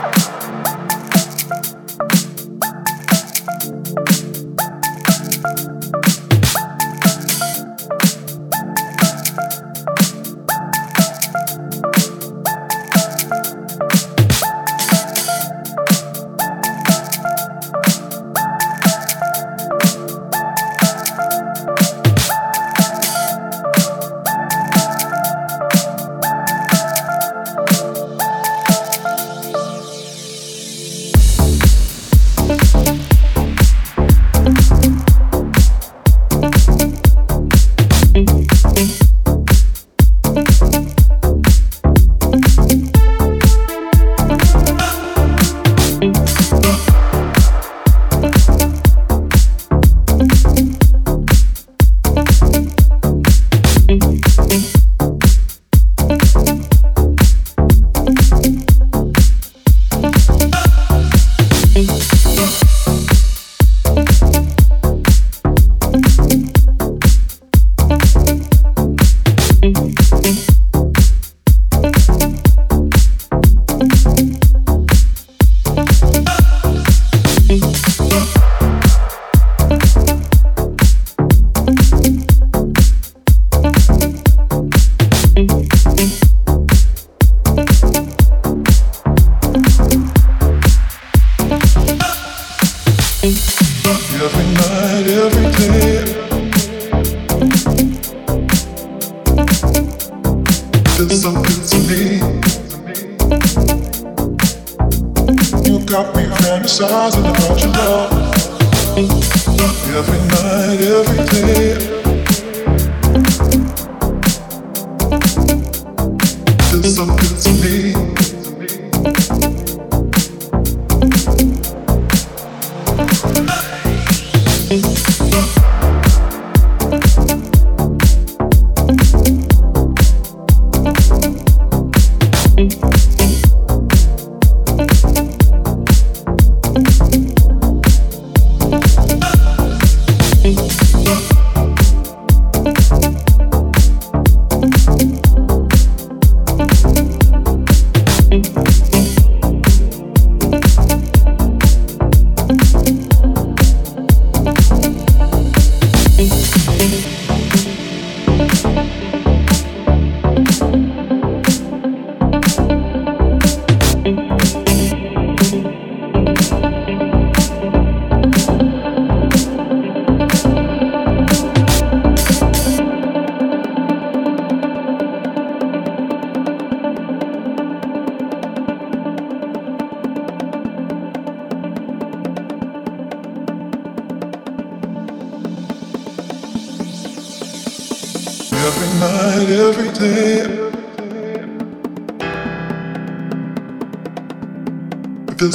Bye.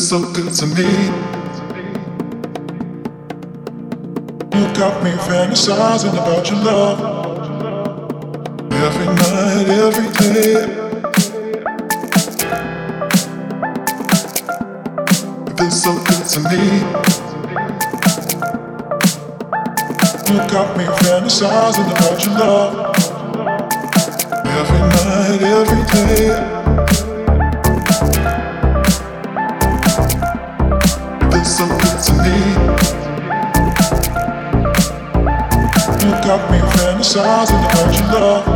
Feels so good to me. You got me fantasizing about your love. Every night, every day. It feels so good to me. You got me fantasizing about your love. Every night, every day. Me fantasizing about your love.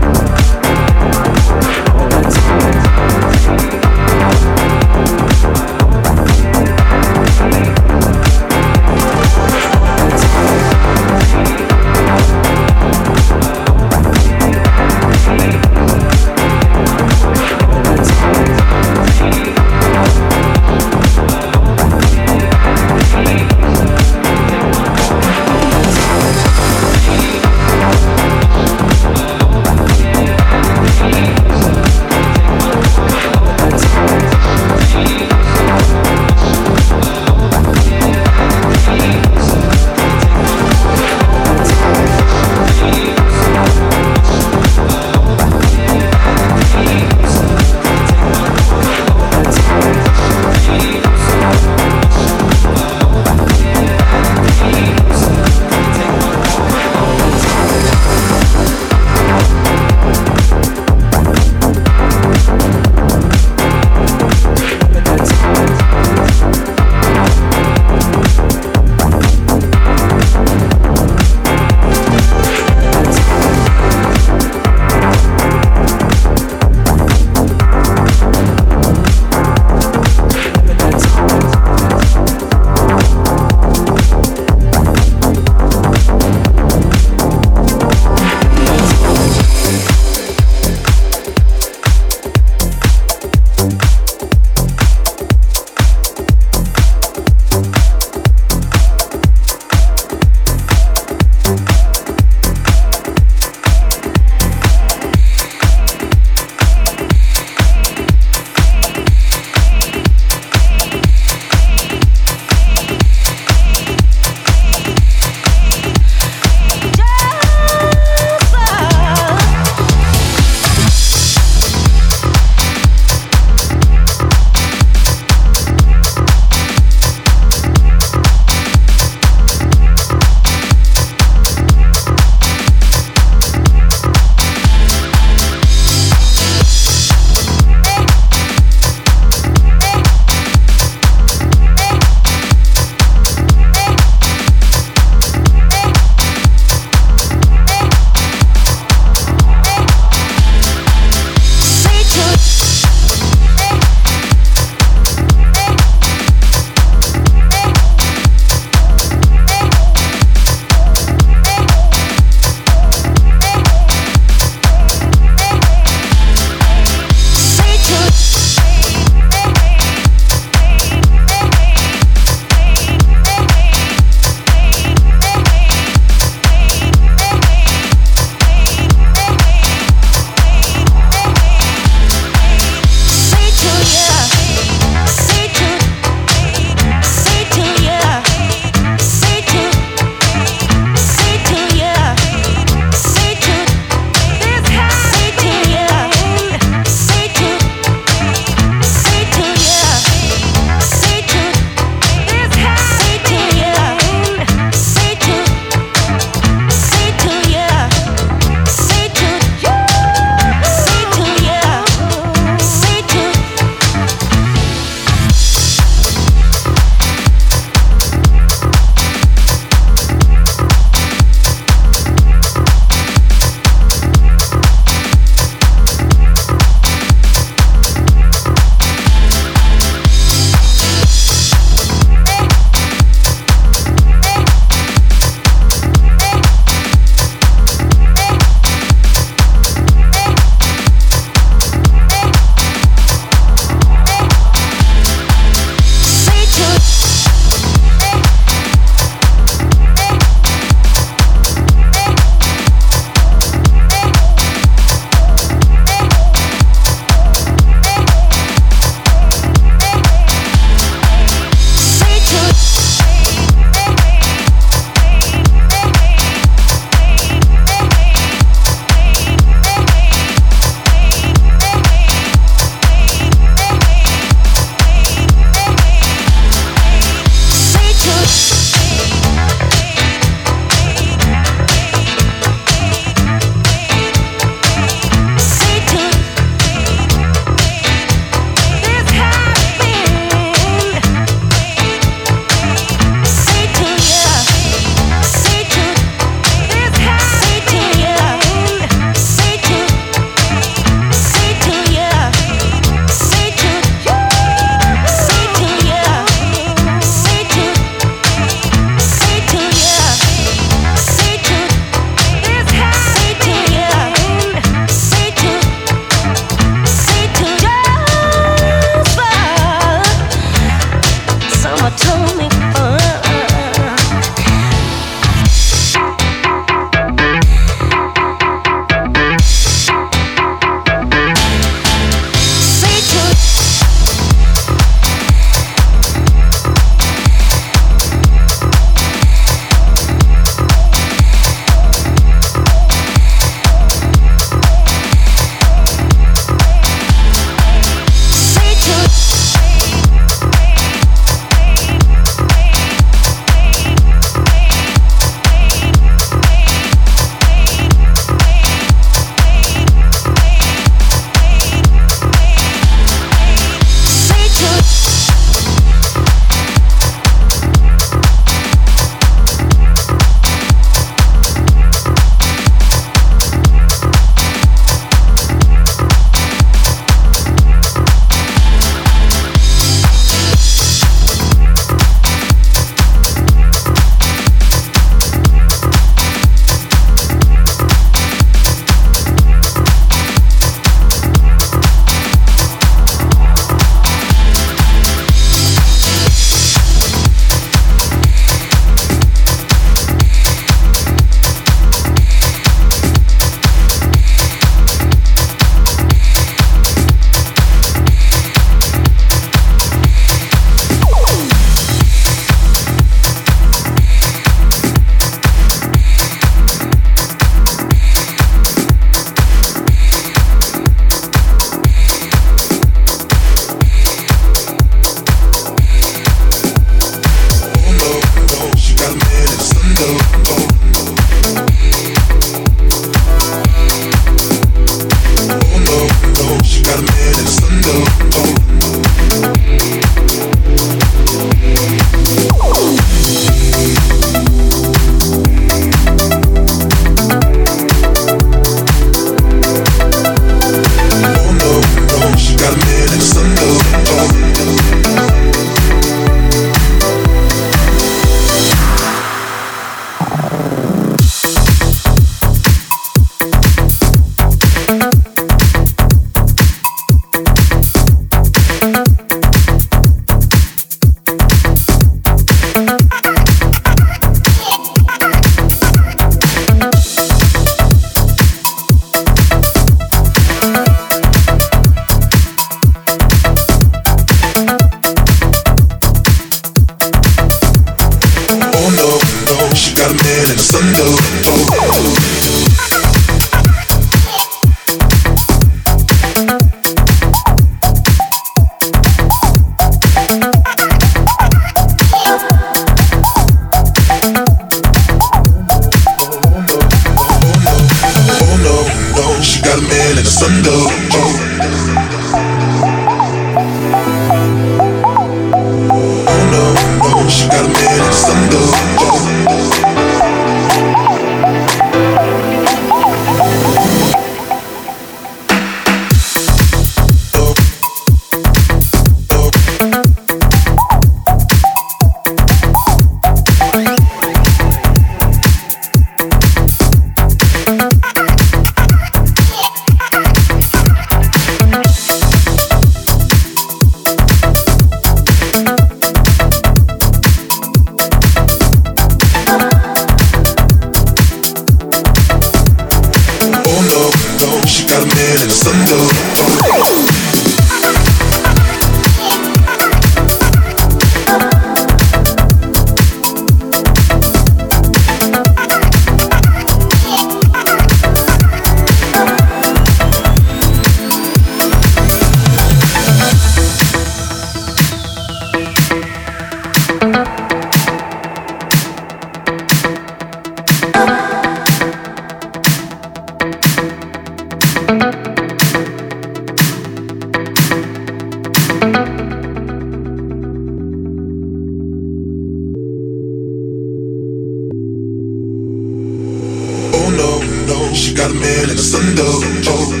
She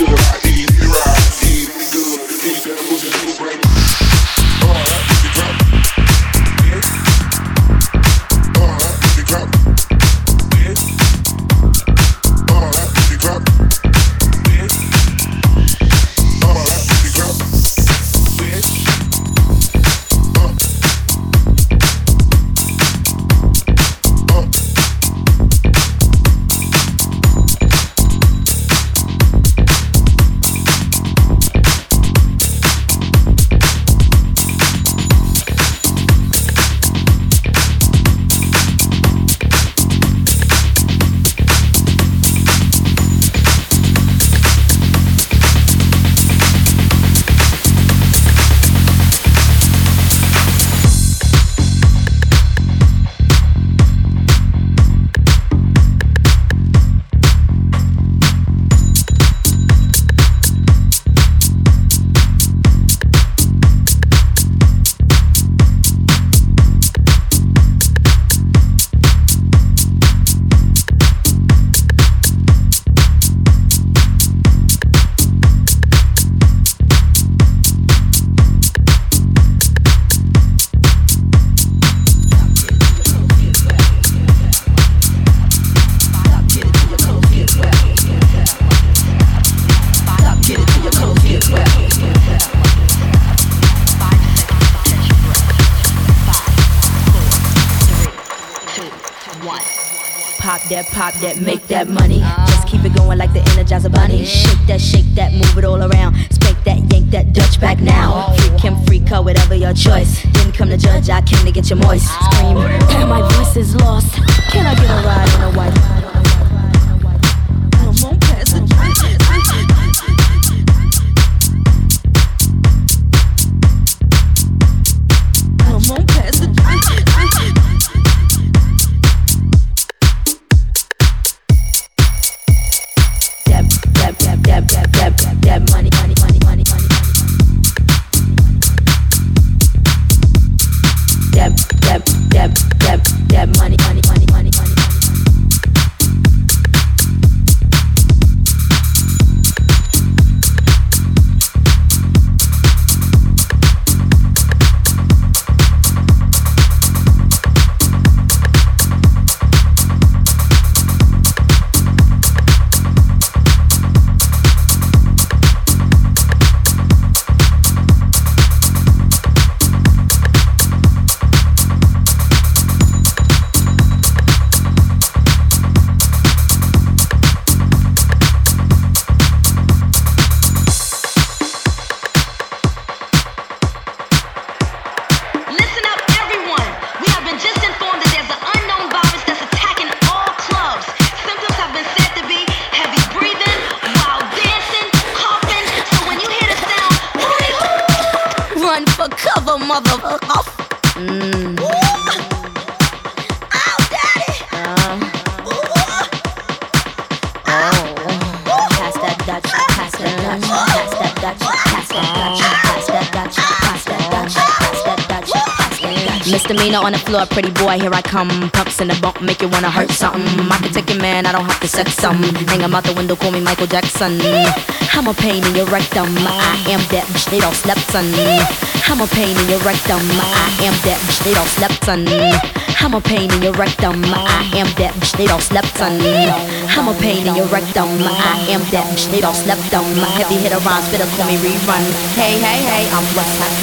you were right. That, make floor, pretty boy, here I come. Pumps in the bump, make you wanna hurt something. I can take your man, I don't have to sex some. Hang him out the window, call me Michael Jackson. I'm a pain in your rectum. I am that bitch, they don't slept son. I'm a pain in your rectum. I am that bitch, they don't slept son. I'm a pain in your rectum. I am that bitch, they don't slept on. I'm a pain in your rectum. I am that bitch, they don't slept on. Heavy hitter rhymes, better call me rerun. Hey, hey, hey, I'm what's hot